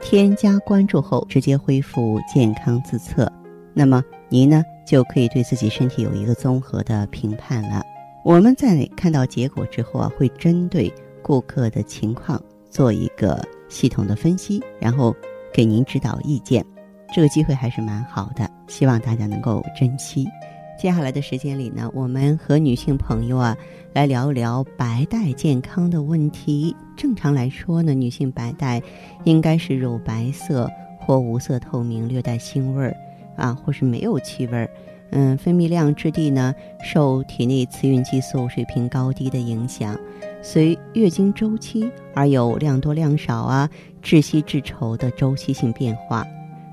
添加关注后直接恢复健康自测，那么您呢就可以对自己身体有一个综合的评判了。我们在看到结果之后啊，会针对顾客的情况做一个系统的分析，然后给您指导意见。这个机会还是蛮好的，希望大家能够珍惜。接下来的时间里呢，我们和女性朋友啊来聊一聊白带健康的问题。正常来说呢，女性白带应该是乳白色或无色透明，略带腥味儿啊，或是没有气味儿。嗯，分泌量、质地呢，受体内雌孕激素水平高低的影响，随月经周期而有量多量少啊、窒息质稠的周期性变化。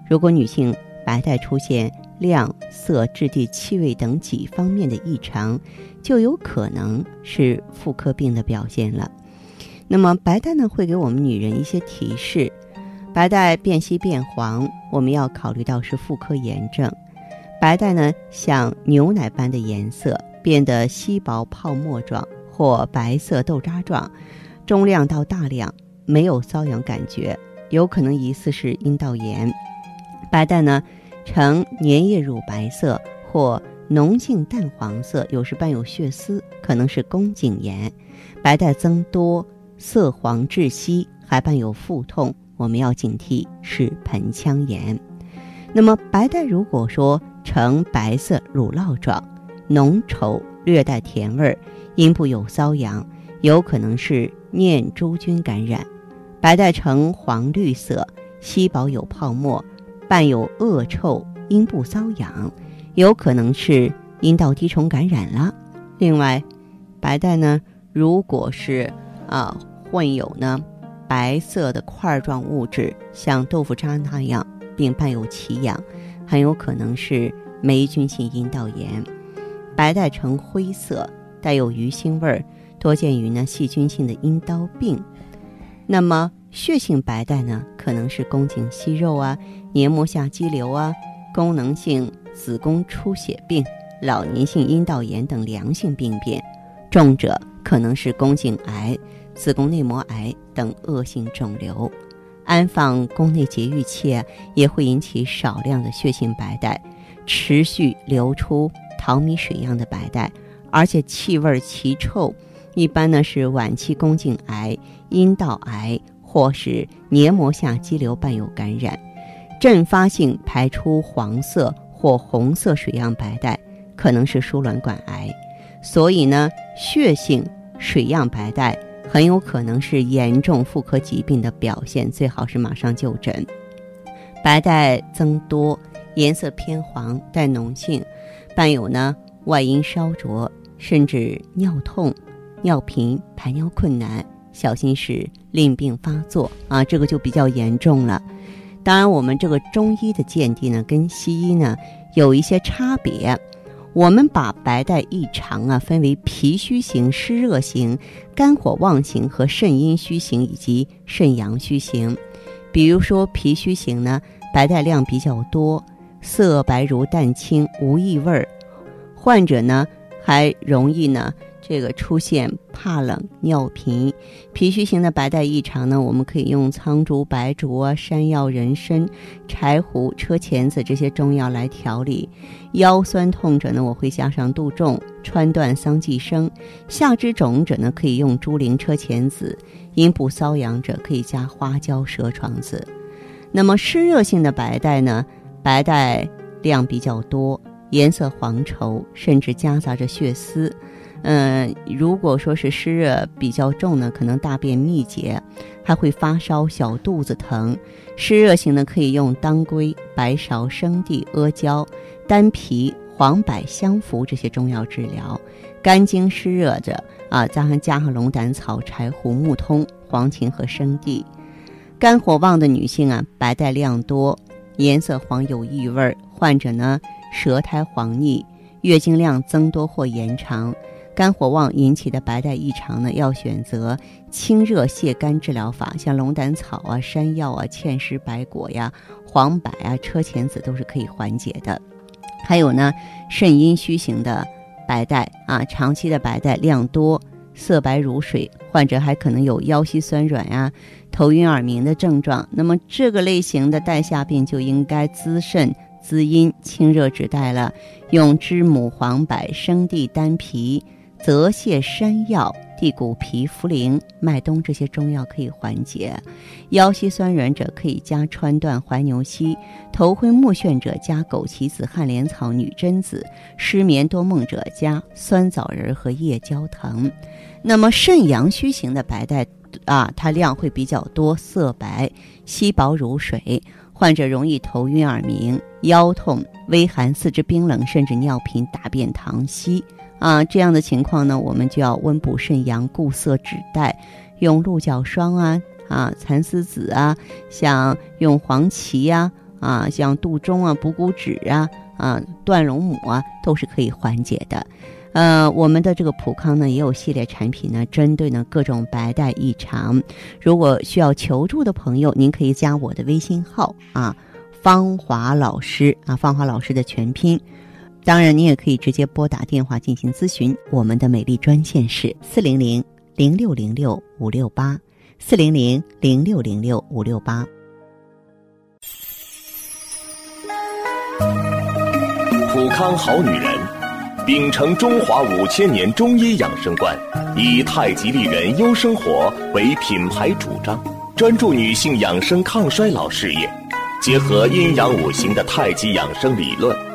如果女性白带出现，量、色、质地、气味等几方面的异常，就有可能是妇科病的表现了。那么白带呢，会给我们女人一些提示：白带变稀变黄，我们要考虑到是妇科炎症。白带呢，像牛奶般的颜色，变得稀薄泡沫状或白色豆渣状，中量到大量，没有瘙痒感觉，有可能疑似是阴道炎。白带呢？呈粘液乳白色或浓性淡黄色，有时伴有血丝，可能是宫颈炎。白带增多，色黄窒息，还伴有腹痛，我们要警惕是盆腔炎。那么白带如果说呈白色乳酪状，浓稠，略带甜味儿，阴部有瘙痒，有可能是念珠菌感染。白带呈黄绿色，稀薄有泡沫。伴有恶臭、阴部瘙痒，有可能是阴道滴虫感染了。另外，白带呢，如果是啊混有呢白色的块状物质，像豆腐渣那样，并伴有奇痒，很有可能是霉菌性阴道炎。白带呈灰色，带有鱼腥味儿，多见于呢细菌性的阴道病。那么，血性白带呢，可能是宫颈息肉啊、黏膜下肌瘤啊、功能性子宫出血病、老年性阴道炎等良性病变；重者可能是宫颈癌、子宫内膜癌等恶性肿瘤。安放宫内节育器也会引起少量的血性白带，持续流出淘米水样的白带，而且气味奇臭，一般呢是晚期宫颈癌、阴道癌。或是黏膜下肌瘤伴有感染，阵发性排出黄色或红色水样白带，可能是输卵管癌。所以呢，血性水样白带很有可能是严重妇科疾病的表现，最好是马上就诊。白带增多，颜色偏黄，带脓性，伴有呢外阴烧灼，甚至尿痛、尿频、排尿困难。小心是淋病发作啊，这个就比较严重了。当然，我们这个中医的见地呢，跟西医呢有一些差别。我们把白带异常啊分为脾虚型、湿热型、肝火旺型和肾阴虚型以及肾阳虚型。比如说脾虚型呢，白带量比较多，色白如淡青，无异味儿。患者呢还容易呢。这个出现怕冷、尿频、脾虚型的白带异常呢，我们可以用苍术、白术、山药、人参、柴胡、车前子这些中药来调理。腰酸痛者呢，我会加上杜仲、川断、桑寄生；下肢肿者呢，可以用猪苓、车前子；阴部瘙痒者可以加花椒、蛇床子。那么湿热性的白带呢，白带量比较多，颜色黄稠，甚至夹杂着血丝。嗯，如果说是湿热比较重呢，可能大便秘结，还会发烧、小肚子疼。湿热型的可以用当归、白芍、生地、阿胶、丹皮、黄柏、香附这些中药治疗。肝经湿热者啊，加上加上龙胆草、柴胡、木通、黄芩和生地。肝火旺的女性啊，白带量多，颜色黄有异味儿，患者呢舌苔黄腻，月经量增多或延长。肝火旺引起的白带异常呢，要选择清热泻肝治疗法，像龙胆草啊、山药啊、芡实白果呀、黄柏啊、车前子都是可以缓解的。还有呢，肾阴虚型的白带啊，长期的白带量多，色白如水，患者还可能有腰膝酸软呀、头晕耳鸣的症状。那么这个类型的带下病就应该滋肾滋阴、清热止带了，用知母、黄柏、生地、丹皮。泽泻、山药、地骨皮、茯苓、麦冬这些中药可以缓解。腰膝酸软者可以加川断、怀牛膝；头昏目眩者加枸杞子、旱莲草、女贞子；失眠多梦者加酸枣仁和夜交藤。那么肾阳虚型的白带啊，它量会比较多，色白，稀薄如水，患者容易头晕耳鸣、腰痛、微寒、四肢冰冷，甚至尿频、大便溏稀。啊，这样的情况呢，我们就要温补肾阳、固涩止带，用鹿角霜啊、啊蚕丝子啊，像用黄芪呀、啊像杜仲啊、补骨脂啊、啊断龙母啊，都是可以缓解的。呃，我们的这个普康呢，也有系列产品呢，针对呢各种白带异常。如果需要求助的朋友，您可以加我的微信号啊，芳华老师啊，芳华老师的全拼。当然，你也可以直接拨打电话进行咨询。我们的美丽专线是四零零零六零六五六八，四零零零六零六五六八。普康好女人，秉承中华五千年中医养生观，以太极丽人优生活为品牌主张，专注女性养生抗衰老事业，结合阴阳五行的太极养生理论。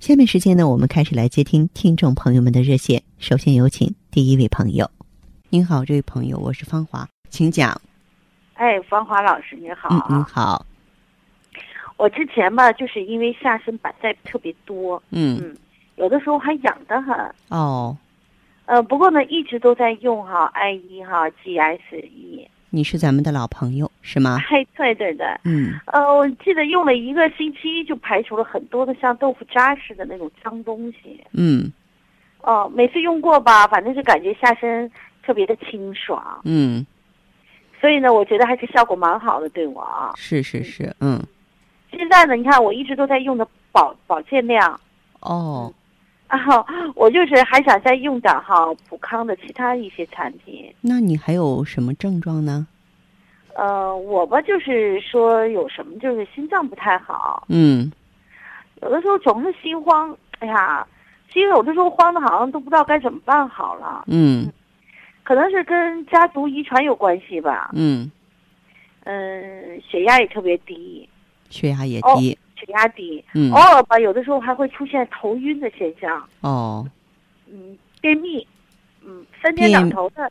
下面时间呢，我们开始来接听听众朋友们的热线。首先有请第一位朋友。您好，这位朋友，我是芳华，请讲。哎，芳华老师，你好。嗯，您好。我之前吧，就是因为下身白带特别多，嗯嗯，有的时候还痒得很。哦，呃，不过呢，一直都在用哈 I 一哈 GSE。你是咱们的老朋友是吗？哎，对对对。嗯。呃，我记得用了一个星期，就排除了很多的像豆腐渣似的那种脏东西。嗯。哦，每次用过吧，反正就感觉下身特别的清爽。嗯。所以呢，我觉得还是效果蛮好的，对我啊。是是是，嗯。现在呢，你看我一直都在用的保保健量。哦。啊，我就是还想再用点哈普康的其他一些产品。那你还有什么症状呢？呃，我吧就是说有什么就是心脏不太好。嗯。有的时候总是心慌，哎呀，其实有的时候慌的好像都不知道该怎么办好了。嗯。可能是跟家族遗传有关系吧。嗯。嗯，血压也特别低。血压也低。血压低，嗯，偶尔吧，有的时候还会出现头晕的现象。哦，嗯，便秘，嗯，三天两头的，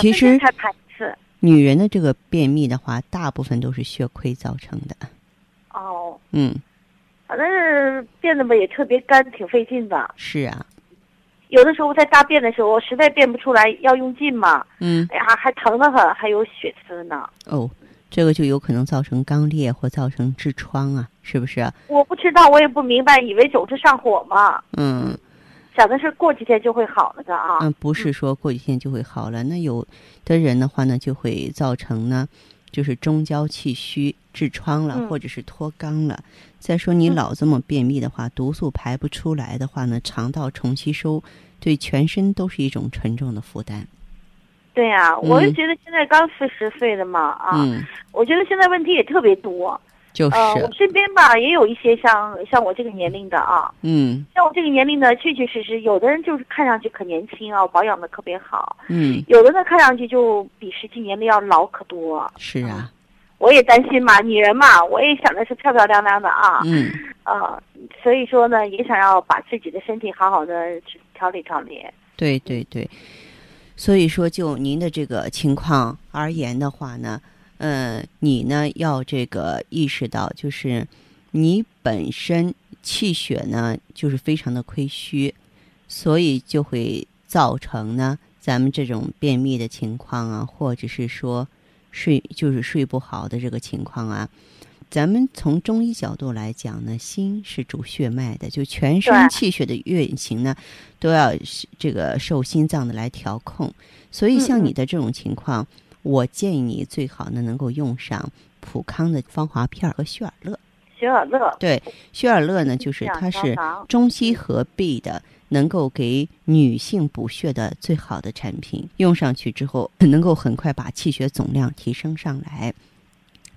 其实才排一次。女人的这个便秘的话，大部分都是血亏造成的。哦，嗯，反正是便的吧，也特别干，挺费劲的。是啊，有的时候在大便的时候，实在便不出来，要用劲嘛。嗯，哎呀，还疼得很，还有血丝呢。哦。这个就有可能造成肛裂或造成痔疮啊，是不是？我不知道，我也不明白，以为总是上火嘛。嗯，想的是过几天就会好了的啊。嗯，不是说过几天就会好了。那有的人的话呢，就会造成呢，就是中焦气虚、痔疮了，嗯或者是脱肛了。再说你嗯老这么便秘的话，毒素排不出来的话呢，肠道重吸收，对全身都是一种沉重的负担。对呀、我就嗯觉得现在刚四十岁的嘛啊，嗯，我觉得现在问题也特别多。就是，呃，我身边吧也有一些像像我这个年龄的啊，嗯。像我这个年龄的，确确实实有的人就是看上去可年轻啊，保养的特别好，嗯，有的呢看上去就比实际年龄要老可多。是啊，我也担心嘛，女人嘛，我也想的是漂漂亮亮的啊，嗯。呃，所以说呢，也想要把自己的身体好好的调理调理。对对对，所以说就您的这个情况而言的话呢，嗯，你呢要这个意识到，就是你本身气血呢就是非常的亏虚，所以就会造成呢咱们这种便秘的情况啊，或者是说睡就是睡不好的这个情况啊。咱们从中医角度来讲呢，心是主血脉的，就全身气血的运行呢，都要这个受心脏的来调控。所以像你的这种情况，我建议你最好呢能够用上普康的芳华片儿和血尔乐。雪尔乐，对，血尔乐呢，就是它是中西合璧的，能够给女性补血的最好的产品。用上去之后，能够很快把气血总量提升上来。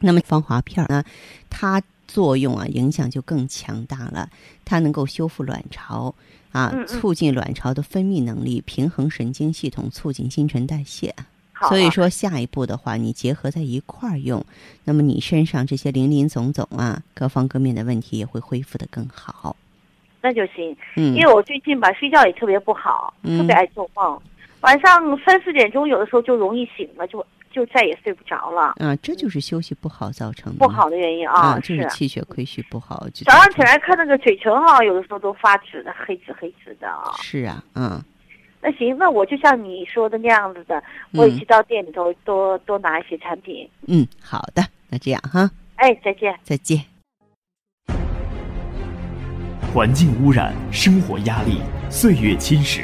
那么防滑片儿呢，它作用啊影响就更强大了，它能够修复卵巢啊促进卵巢的分泌能力，平衡神经系统，促进新陈代谢。所以说，下一步的话，你结合在一块儿用，那么你身上这些林林总总啊，各方各面的问题也会恢复的更好。那就行。嗯因为我最近吧睡觉也特别不好，嗯特别爱做梦，晚上三四点钟有的时候就容易醒了，就就再也睡不着了，啊，这就是休息不好造成的。不好的原因啊，就是气血亏虚不好。就早上起来看那个嘴唇哈，有的时候都发紫的，黑紫黑紫的啊。是啊，嗯，那行，那我就像你说的那样子的，我也去到店里头多多拿一些产品。嗯，好的，那这样哈，哎，再见。再见。环境污染、生活压力、岁月侵蚀，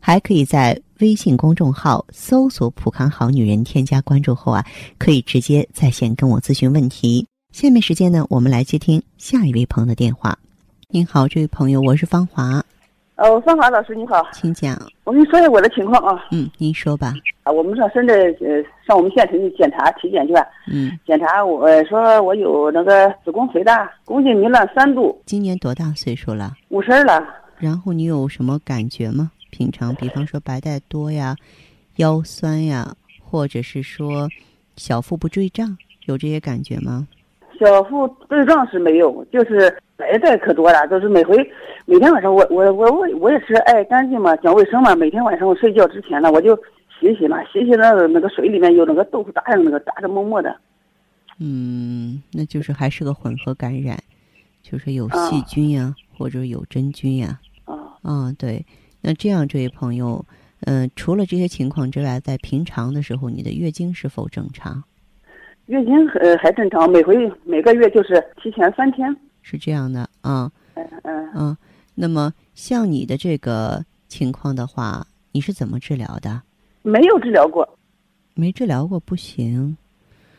还可以在微信公众号搜索“普康好女人”，添加关注后啊，可以直接在线跟我咨询问题。下面时间呢，我们来接听下一位朋友的电话。您好，这位朋友，我是芳华，呃，芳华老师你好，请讲。我跟你说一下我的情况啊。嗯，您说吧。啊，我们上深圳呃上我们县城去检查体检去吧，嗯，检查我呃说我有那个子宫肥大，宫颈糜烂三度，今年多大岁数了？五十了。然后你有什么感觉吗？平常，比方说白带多呀，腰酸呀，或者是说小腹不坠胀，有这些感觉吗？小腹坠胀是没有，就是白带可多了，就是每回每天晚上我我我我我也是爱干净嘛，讲卫生嘛，每天晚上我睡觉之前呢，我就洗洗嘛，洗洗那个那个水里面有那个豆腐渣样那个渣渣沫沫的。嗯，那就是还是个混合感染，就是有啊细菌呀，或者有真菌呀。啊，啊，对。那这样，这位朋友，嗯、除了这些情况之外，在平常的时候，你的月经是否正常？月经呃还正常，每回每个月就是提前三天。是这样的啊，嗯嗯。嗯。那么像你的这个情况的话，你是怎么治疗的？没有治疗过，没治疗过不行。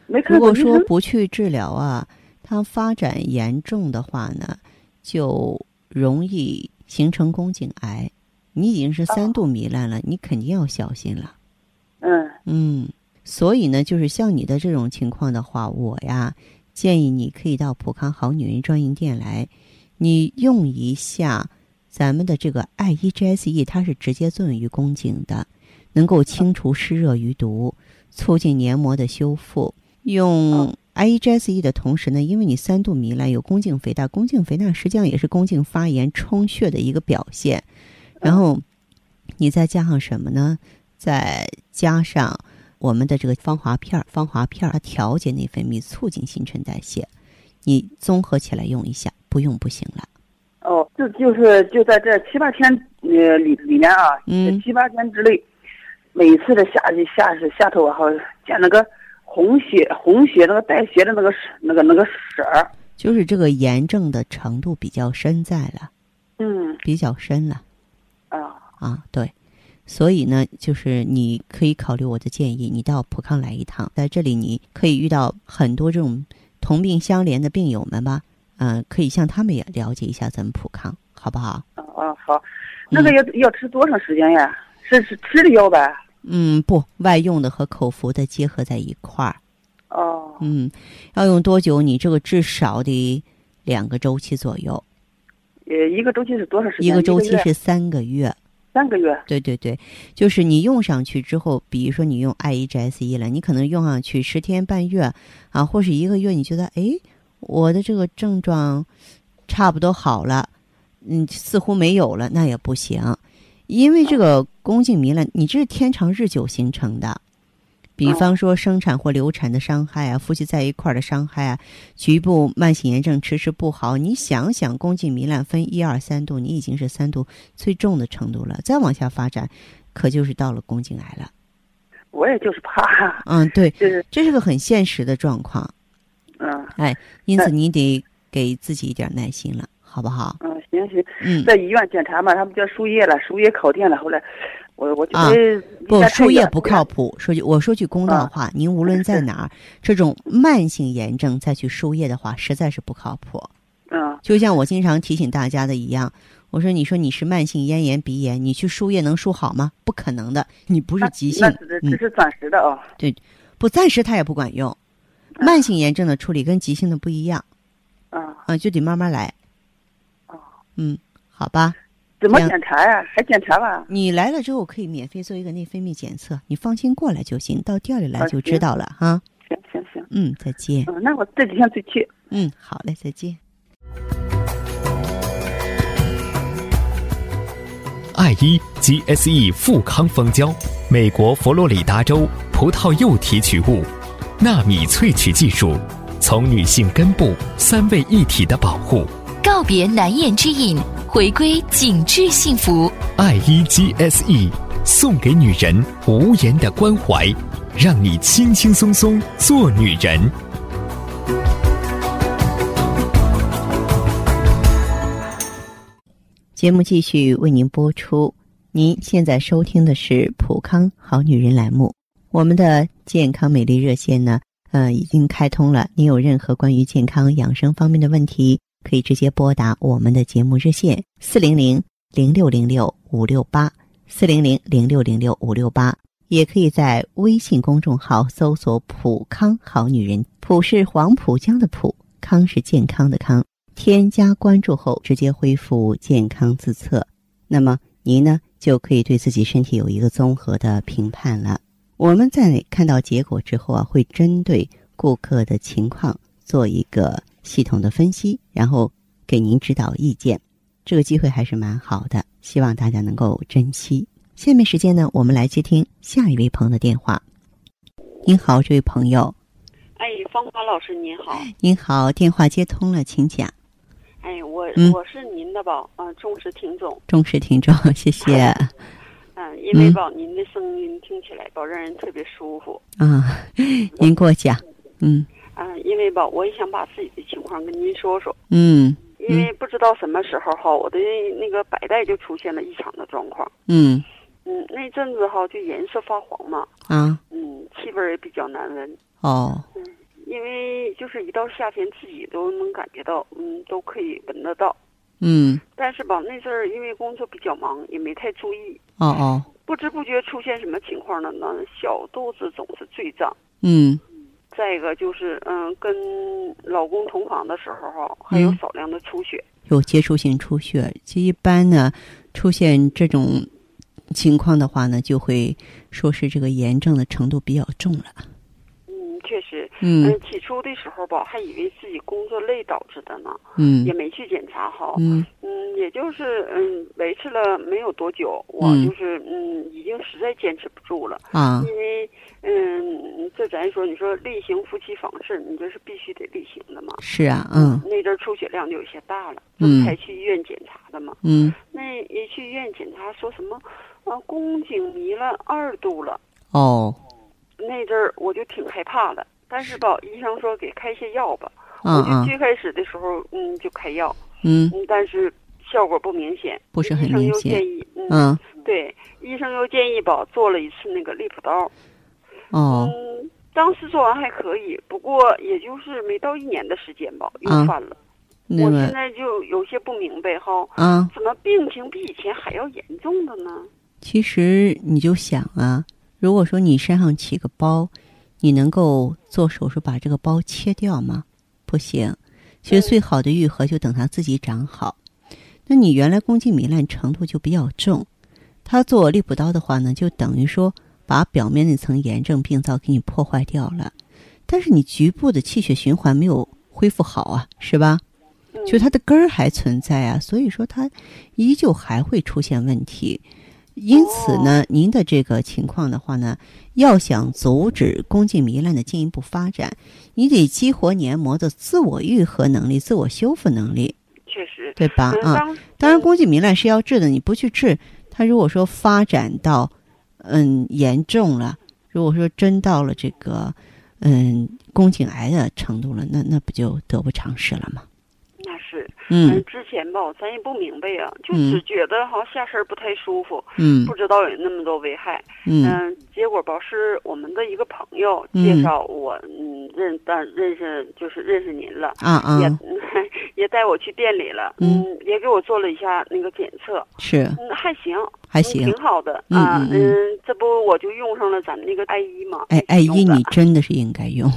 没看如果说。不去治疗啊，它发展严重的话呢，就容易形成宫颈癌。你已经是三度糜烂了，你肯定要小心了。嗯嗯，所以呢，就是像你的这种情况的话，我呀建议你可以到普康好女人专营店来，你用一下咱们的这个 I E G S E 它是直接作用于宫颈的，能够清除湿热余毒，促进黏膜的修复。用 I E G S E 的同时呢，因为你三度糜烂，有宫颈肥大，宫颈肥大实际上也是宫颈发炎充血的一个表现。然后你再加上什么呢？再加上我们的这个芳华片儿，芳华片儿它调节内分泌，促进新陈代谢。你综合起来用一下，不用不行了。哦，就就是就在这七八天呃里里面啊，嗯七八天之内，每次的下去下是下头啊，好见那个红血红血那个带血的那个那个那个色儿，就是这个炎症的程度比较深在了，嗯比较深了啊啊，对。所以呢，就是你可以考虑我的建议，你到普康来一趟，在这里你可以遇到很多这种同病相怜的病友们吧，嗯、可以向他们也了解一下咱们普康，好不好？啊啊好，那个要要吃多长时间呀？是是吃的药呗？嗯，不，外用的和口服的结合在一块儿，哦嗯，要用多久？你这个至少得两个周期左右，呃，一个周期是多长时间？一个周期是三个月。三个月。对对对，就是你用上去之后，比如说你用 I E G S E 了，你可能用上去十天半月啊，或是一个月，你觉得哎，我的这个症状差不多好了，嗯，似乎没有了，那也不行，因为这个宫颈糜烂，你这是天长日久形成的。比方说生产或流产的伤害啊，夫妻在一块儿的伤害啊，局部慢性炎症迟迟不好，你想想，宫颈糜烂分一二三度，你已经是三度最重的程度了，再往下发展，可就是到了宫颈癌了。我也就是怕，嗯，对，就是这是个很现实的状况，嗯哎，因此你得给自己一点耐心了，好不好？嗯行行，嗯，在医院检查嘛，他们叫输液了，输液考定了，后来我我觉啊得不，输液不靠谱。说句我说句公道啊话，您无论在哪儿，这种慢性炎症再去输液的话，实在是不靠谱。嗯就像我经常提醒大家的一样，我说你说你是慢性咽炎、鼻炎，你去输液能输好吗？不可能的，你不是急性，只是嗯只，是暂时的啊。不暂时它也不管用。慢性炎症的处理跟急性的不一样啊，啊，就得慢慢来。哦，嗯，好吧。怎么检查呀？还检查吧？你来了之后可以免费做一个内分泌检测，你放心过来就行，到店里来啊就知道了哈。行行行，嗯，再见。嗯，那我这几天再去。嗯，好嘞，再见。爱伊 GSE 富康蜂胶，美国佛罗里达州葡萄柚提取物，纳米萃取技术，从女性根部三位一体的保护。告别难言之隐，回归紧致幸福。爱一 GSE 送给女人无言的关怀，让你轻轻松松做女人。节目继续为您播出。您现在收听的是《普康好女人》栏目。我们的健康美丽热线呢，呃，已经开通了。您有任何关于健康养生方面的问题，可以直接拨打我们的节目热线四零零零六零六五六八四零零零六零六五六八，也可以在微信公众号搜索“普康好女人”，普是黄浦江的浦，康是健康的康。添加关注后，直接恢复健康自测，那么您呢就可以对自己身体有一个综合的评判了。我们在看到结果之后啊，会针对顾客的情况做一个系统的分析，然后给您指导意见。这个机会还是蛮好的，希望大家能够珍惜。下面时间呢，我们来接听下一位朋友的电话。您好，这位朋友，哎，芳华老师您好，您好，电话接通了，请讲。哎，我、嗯我是您的吧，啊、忠实听众，忠实听众，谢谢。嗯、因为吧，您的声音听起来吧，让人特别舒服，啊，您给我讲，嗯啊、因为吧，我也想把自己的情况跟您说说，嗯因为不知道什么时候哈，我的那个白带就出现了异常的状况，嗯。嗯，那阵子哈就颜色发黄嘛，啊。嗯，气味也比较难闻，哦。因为就是一到夏天自己都能感觉到，嗯，都可以闻得到，嗯。但是吧，那阵儿因为工作比较忙，也没太注意，哦哦。不知不觉出现什么情况了呢？小肚子总是坠胀，嗯再一个就是，嗯，跟老公同房的时候哈，还有嗯少量的出血，有接触性出血。这一般呢，出现这种情况的话呢，就会说是这个炎症的程度比较重了。嗯，确实，嗯。起初的时候吧，还以为自己工作累导致的呢，嗯。也没去检查好。嗯。嗯，也就是嗯维持了没有多久，我嗯。就是嗯已经实在坚持不住了，啊。因为嗯这咱说你说例行夫妻房事，你这是必须得例行的嘛。是啊，嗯。那阵儿出血量就有些大了，嗯。才去医院检查的嘛。嗯。那一去医院检查说什么啊宫颈糜烂二度了，哦那阵儿我就挺害怕的。但是吧，医生说给开些药吧，我就最开始的时候嗯就开药，嗯嗯，但是效果不明显，不是很医生又明显建议，嗯，嗯对，医生又建议吧做了一次那个利普刀，哦嗯，当时做完还可以，不过也就是没到一年的时间吧，又啊犯了。我现在就有些不明白哈，啊，怎么病情比以前还要严重的呢？其实你就想啊，如果说你身上起个包，你能够做手术把这个包切掉吗？不行。其实最好的愈合就等它自己长好。那你原来宫颈糜烂程度就比较重，它做利普刀的话呢，就等于说把表面那层炎症病灶给你破坏掉了，但是你局部的气血循环没有恢复好啊，是吧？嗯就它的根儿还存在啊，所以说它依旧还会出现问题。因此呢，您的这个情况的话呢，要想阻止宫颈糜烂的进一步发展，你得激活黏膜的自我愈合能力、自我修复能力，确实，对吧？嗯，啊，当当然，宫颈糜烂是要治的，你不去治，它如果说发展到嗯严重了，如果说真到了这个嗯宫颈癌的程度了，那那不就得不偿失了吗？那是，嗯。之前吧，咱也不明白呀、就嗯。只觉得好像下身不太舒服，嗯。不知道有那么多危害。嗯。嗯，结果吧是我们的一个朋友嗯。介绍我，嗯，认但认识就是认识您了，啊啊。也 也带我去店里了，嗯。嗯，也给我做了一下那个检测，是。嗯，还行，还行嗯挺好的。嗯啊，嗯。嗯这不我就用上了咱们那个爱伊嘛，哎爱伊一你真的是应该用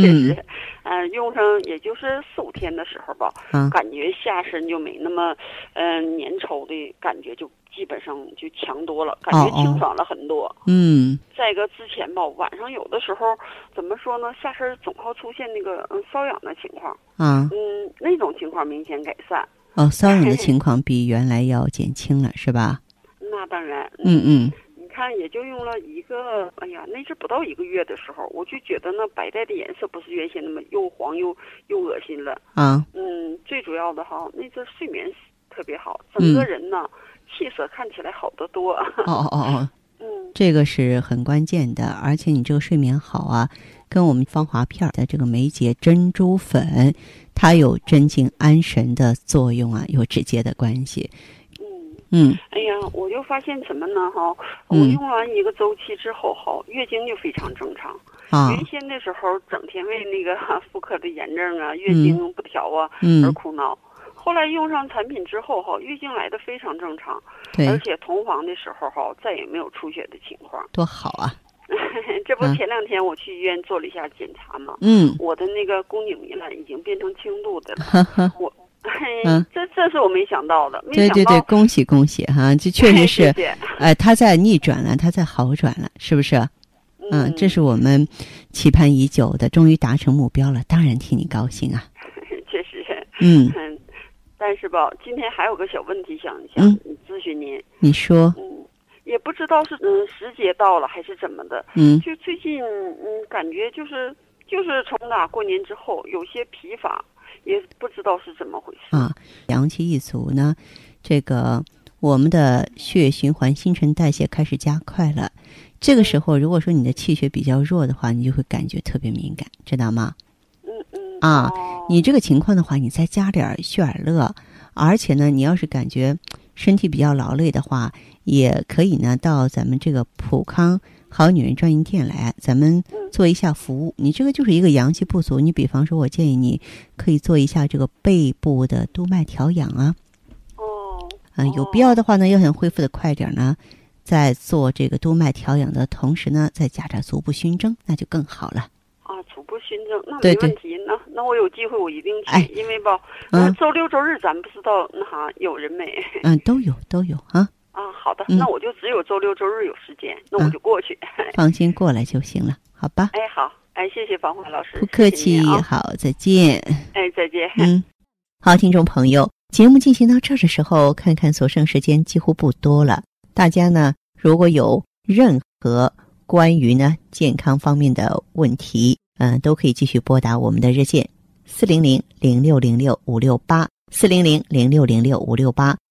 确嗯实，嗯、用上也就是四五天的时候吧，啊感觉下身就没那么，嗯、粘稠的感觉，就基本上就强多了，感觉清爽了很多。嗯再一个之前吧，晚上有的时候怎么说呢，下身总好出现那个嗯瘙痒的情况，啊嗯，那种情况明显改善。哦瘙痒的 情况比原来要减轻了是吧？那当然，嗯嗯你看也就用了一个，哎呀，那是不到一个月的时候，我就觉得那白带的颜色不是原先那么又黄又又恶心了。啊嗯，最主要的哈，那阵睡眠特别好，整个人呢、气色看起来好得多。哦哦哦哦，嗯，这个是很关键的，而且你这个睡眠好啊，跟我们芳华片儿的这个梅姐珍珠粉，它有镇静安神的作用啊，有直接的关系。嗯，嗯哎呀，我就发现什么呢哈，我嗯用完一个周期之后哈，月经就非常正常。啊原先的时候整天为那个 妇科的炎症啊、月经不调啊、而嗯，苦恼。后来用上产品之后哈，月经来的非常正常，而，且同房的时候哈再也没有出血的情况。多好啊！这不嗯前两天我去医院做了一下检查嘛，嗯，我的那个宫颈糜烂已经变成轻度的了。我，嘿嗯这这是我没想到的，没想对对对，到，恭喜恭喜哈！这确实是哎，他在逆转了，它在好转了，是不是？嗯，这是我们期盼已久的，终于达成目标了，当然替你高兴啊！确实，嗯，嗯，但是吧，今天还有个小问题想想嗯咨询您，你说，嗯，也不知道是嗯时节到了还是怎么的，嗯就最近嗯感觉就是就是从打过年之后有些疲乏，也不知道是怎么回事。啊，阳气一足呢，这个我们的血液循环、新陈代谢开始加快了。这个时候，如果说你的气血比较弱的话，你就会感觉特别敏感，知道吗？嗯嗯啊哦你这个情况的话，你再加点儿血尔乐，而且呢，你要是感觉身体比较劳累的话，也可以呢到咱们这个普康好女人专营店来，咱们做一下服务。你这个就是一个阳气不足，你比方说，我建议你可以做一下这个背部的督脉调养啊，哦，嗯、有必要的话呢，要想恢复的快点儿呢。在做这个督脉调养的同时呢，再加点足部熏蒸，那就更好了。啊，足部熏蒸，那没问题。那那我有机会我一定去，哎因为吧，嗯呃周六周日咱不知道那啥有人没嗯，都有都有啊，啊？好的，嗯那我就只有周六周日有时间，那我就过去。放心过来就行了，好吧？哎，好，哎，谢谢芳华老师，不客气，好，再见。哎，再见。嗯，好，听众朋友，节目进行到这儿的时候，看看所剩时间几乎不多了。大家呢，如果有任何关于呢健康方面的问题，嗯、都可以继续拨打我们的热线四零零零六零六五六八四零零零六零六五六八，